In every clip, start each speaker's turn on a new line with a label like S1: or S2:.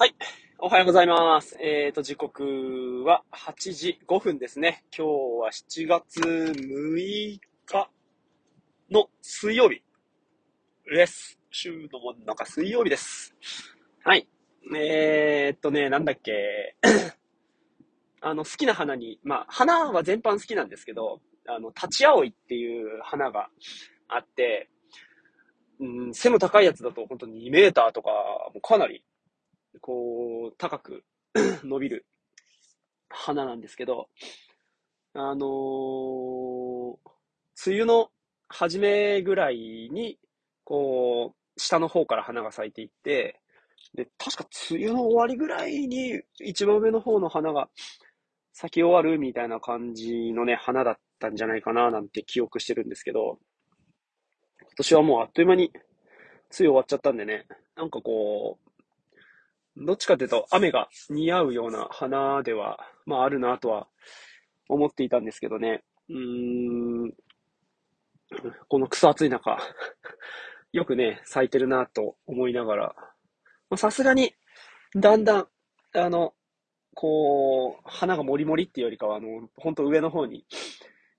S1: はい。おはようございます。えっ、ー、と、時刻は8時5分ですね。今日は7月6日の水曜日です。週の真ん中水曜日です。はい。えー、っとね、なんだっけ。あの、好きな花に、まあ、花は全般好きなんですけど、あの、立ち葵っていう花があって、うん、背の高いやつだと本当に2メーターとか、もうかなりこう、高く 伸びる花なんですけど、あのー、梅雨の初めぐらいに、こう、下の方から花が咲いていって、で、確か梅雨の終わりぐらいに一番上の方の花が咲き終わるみたいな感じのね、花だったんじゃないかななんて記憶してるんですけど、今年はもうあっという間に梅雨終わっちゃったんでね、なんかこう、どっちかというと雨が似合うような花では、まああるなとは思っていたんですけどね。うーん、この草暑い中 よくね、咲いてるなと思いながら、さすがに、だんだん、あの、こう、花がもりもりっていうよりかは、あの、ほんと上の方に、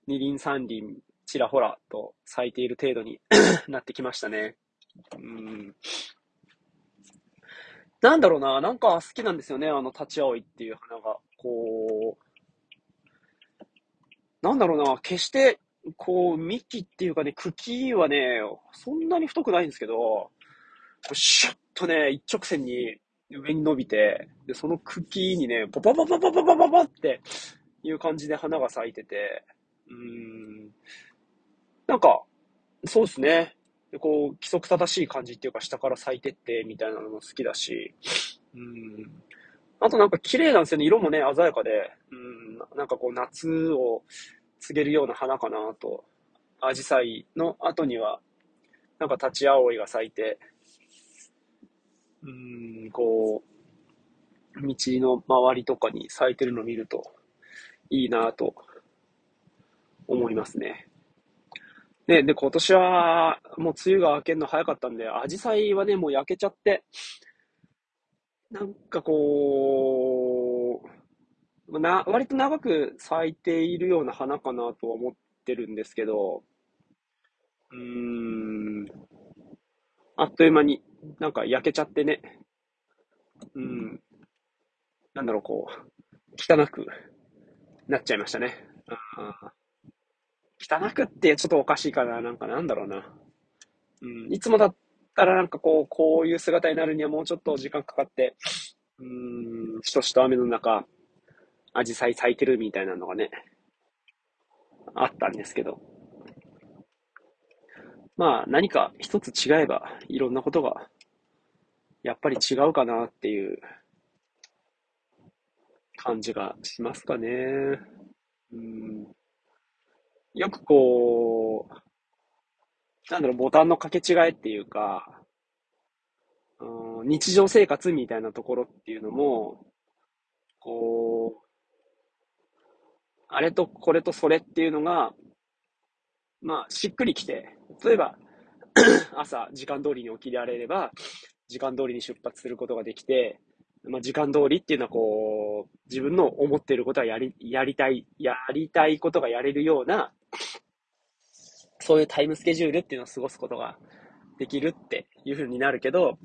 S1: 二輪三輪、ちらほらと咲いている程度に なってきましたね。うんなんだろうな、なんか好きなんですよね、あの、立ち葵っていう花が。こう、なんだろうな、決して、こう、幹っていうかね、茎はね、そんなに太くないんですけど、シュッとね、一直線に上に伸びて、で、その茎にね、ポパパパパパパパパっていう感じで花が咲いてて、うーん、なんか、そうですね。で、こう、規則正しい感じっていうか、下から咲いてって、みたいなのも好きだし、うん。あとなんか綺麗なんですよね。色もね、鮮やかで、うん。なんかこう、夏を告げるような花かなと。アジサイの後には、なんか立ち葵が咲いて、うん、こう、道の周りとかに咲いてるのを見ると、いいなと思いますね。ね、で、今年は、もう梅雨が明けるの早かったんで、アジサイはね、もう焼けちゃって、なんかこう、な、割と長く咲いているような花かなとは思ってるんですけど、うーん、あっという間になんか焼けちゃってね、うん、なんだろう、こう、汚くなっちゃいましたね。あ汚くってちょっとおかしいかな。なんかなんだろうな。うん、いつもだったらなんかこう、こういう姿になるにはもうちょっと時間かかって、うん、しとしと雨の中、アジサイ咲いてるみたいなのがね、あったんですけど。まあ何か一つ違えばいろんなことがやっぱり違うかなっていう感じがしますかね。うんよくこう、なんだろう、ボタンの掛け違いっていうか、うん、日常生活みたいなところっていうのも、こう、あれとこれとそれっていうのが、まあ、しっくりきて、例えば、朝、時間通りに起きられれば、時間通りに出発することができて、まあ、時間通りっていうのはこう、自分の思っていることはやり、やりたい、やりたいことがやれるような、そういうタイムスケジュールっていうのを過ごすことができるっていう風になるけど、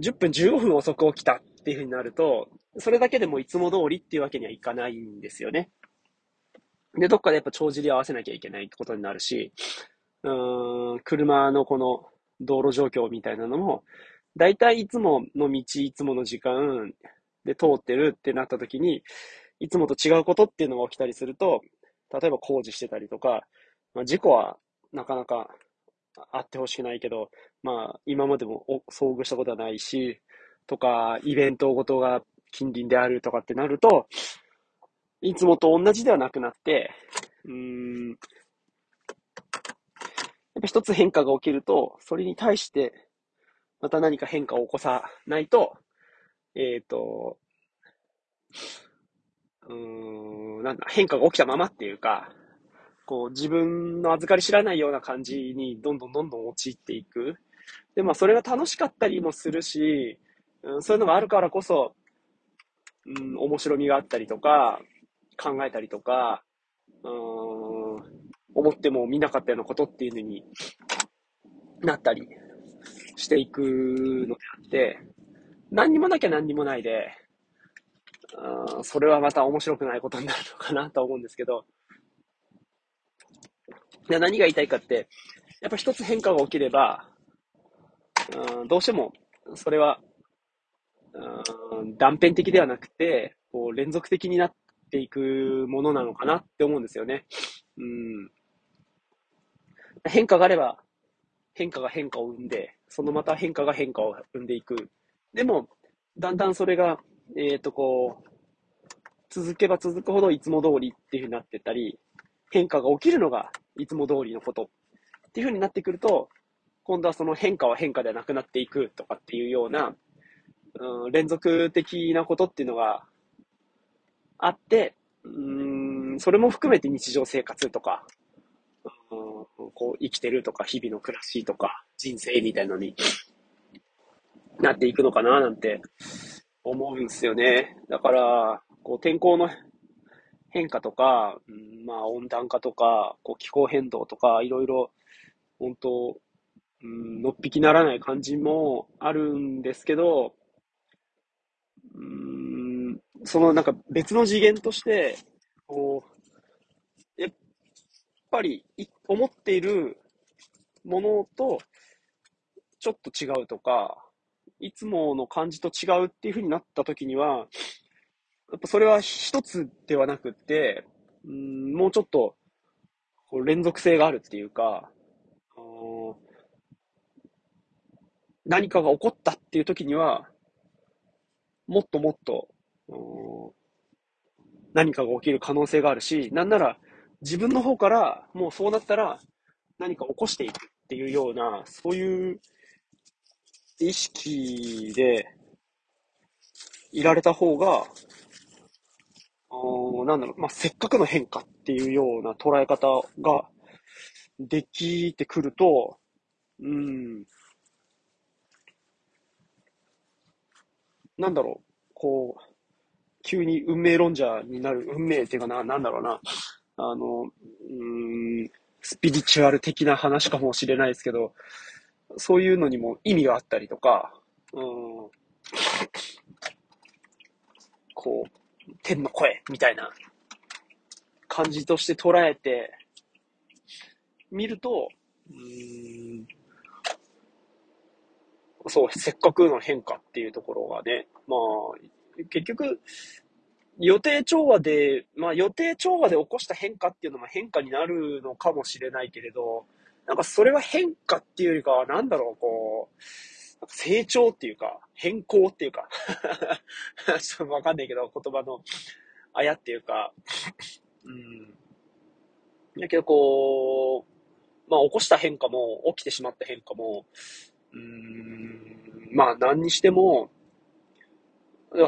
S1: 10分15分遅く起きたっていう風になると、それだけでもいつも通りっていうわけにはいかないんですよね。で、どっかでやっぱ帳尻合わせなきゃいけないってことになるし、うーん、車のこの道路状況みたいなのも、大体いつもの道、いつもの時間で通ってるってなった時に、いつもと違うことっていうのが起きたりすると、例えば工事してたりとか、まあ、事故はなかなかあってほしくないけど、まあ、今までも遭遇したことはないし、とか、イベントごとが近隣であるとかってなると、いつもと同じではなくなって、うーん、やっぱ一つ変化が起きると、それに対して、また何か変化を起こさないと、えっ、ー、と、うーん、なんだ、変化が起きたままっていうか、こう自分の預かり知らないような感じにどんどんどんどん陥っていく。で、まあそれが楽しかったりもするし、うん、そういうのがあるからこそ、うん、面白みがあったりとか、考えたりとか、うん、思っても見なかったようなことっていうのになったりしていくのであって、何にもなきゃ何にもないで、うん、それはまた面白くないことになるのかなと思うんですけど、何が言いたいかって、やっぱ一つ変化が起きれば、うん、どうしても、それは、うん、断片的ではなくて、こう連続的になっていくものなのかなって思うんですよね。うん、変化があれば、変化が変化を生んで、そのまた変化が変化を生んでいく。でも、だんだんそれが、えっ、ー、と、こう、続けば続くほどいつも通りっていう風になってったり、変化が起きるのがいつも通りのことっていう風になってくると、今度はその変化は変化ではなくなっていくとかっていうような、うん、連続的なことっていうのがあって、うん、それも含めて日常生活とか、うん、こう生きてるとか日々の暮らしとか人生みたいなのになっていくのかななんて思うんですよね。だから、こう天候の変化とか、うん、まあ温暖化とか、こう気候変動とか、いろいろ、本当、うん、のっぴきならない感じもあるんですけど、うん、そのなんか別の次元として、こう、やっぱり思っているものとちょっと違うとか、いつもの感じと違うっていう風になった時には、やっぱそれは一つではなくって、うん、もうちょっとこう連続性があるっていうか、何かが起こったっていう時には、もっともっと、何かが起きる可能性があるし、なんなら自分の方からもうそうなったら何か起こしていくっていうような、そういう意識でいられた方が、なんだろう、まあ、せっかくの変化っていうような捉え方ができてくると、うん、なんだろう、こう、急に運命論者になる、運命っていうかな、なんだろうな、あの、うん、スピリチュアル的な話かもしれないですけど、そういうのにも意味があったりとか、うん、こう、天の声みたいな感じとして捉えて見ると、うんそう、せっかくの変化っていうところがね、まあ、結局、予定調和で、まあ予定調和で起こした変化っていうのも変化になるのかもしれないけれど、なんかそれは変化っていうよりかは、なんだろう、こう、成長っていうか、変更っていうか。ちょっとわかんないけど、言葉のあやっていうか、うん。だけどこう、まあ起こした変化も、起きてしまった変化も、うん、まあ何にしても、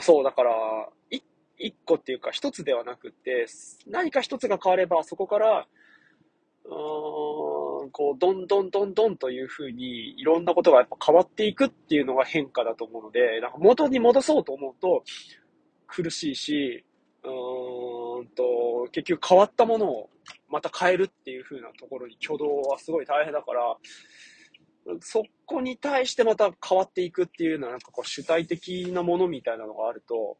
S1: そう、だから、一個っていうか一つではなくて、何か一つが変わればそこから、うーん、こう、どんどんどんどんというふうに、いろんなことがやっぱ変わっていくっていうのが変化だと思うので、なんか元に戻そうと思うと苦しいし、うーんと、結局変わったものをまた変えるっていうふうなところに挙動はすごい大変だから、そこに対してまた変わっていくっていうのはなんかこう主体的なものみたいなのがあると、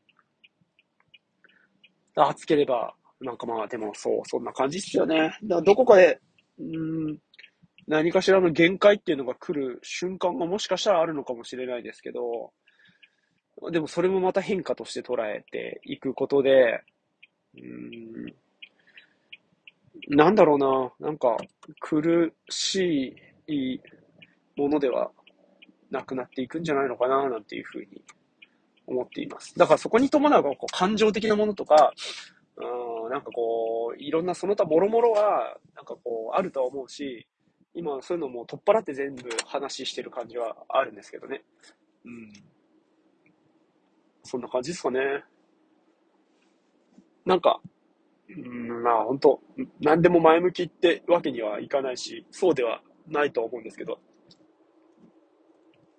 S1: 熱ければなんかまあでもそう、そんな感じっすよね。だからどこかで、うん、何かしらの限界っていうのが来る瞬間がもしかしたらあるのかもしれないですけど、でもそれもまた変化として捉えていくことで、うん、なんだろうな、なんか苦しいものではなくなっていくんじゃないのかな、なんていうふうに思っています。だからそこに伴うこう感情的なものとか、うん、なんかこう、いろんなその他諸々は、なんかこう、あるとは思うし、今そういうのも取っ払って全部話してる感じはあるんですけどね。うん。そんな感じですかね。なんか、うん、まあ本当何でも前向きってわけにはいかないし、そうではないと思うんですけど、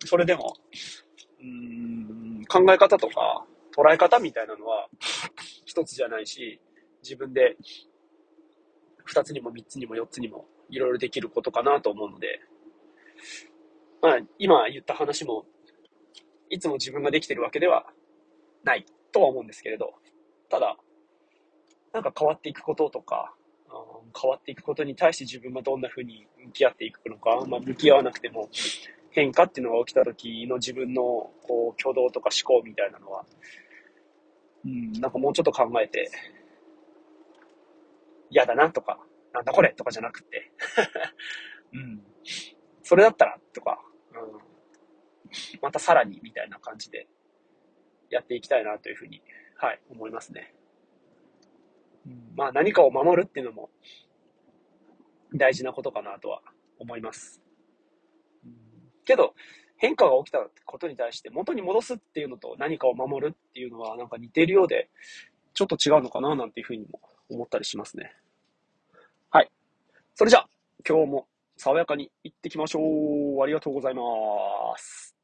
S1: それでも、うん、考え方とか捉え方みたいなのは一つじゃないし、自分で二つにも三つにも四つにもいろいろできることかなと思うので、まあ、今言った話も、いつも自分ができてるわけではないとは思うんですけれど、ただ、なんか変わっていくこととか、変わっていくことに対して自分がどんな風に向き合っていくのか、まあ、向き合わなくても変化っていうのが起きた時の自分のこう挙動とか思考みたいなのは、うん、なんかもうちょっと考えて、嫌だなとか、なんだこれとかじゃなくて、うん、それだったらとか、うん、またさらにみたいな感じでやっていきたいなというふうに、はい、思いますね。うん、まあ何かを守るっていうのも大事なことかなとは思います。うん、けど、変化が起きたことに対して元に戻すっていうのと何かを守るっていうのはなんか似ているようで、ちょっと違うのかななんていうふうにも思ったりしますね。それじゃあ、今日も爽やかに行ってきましょう。ありがとうございます。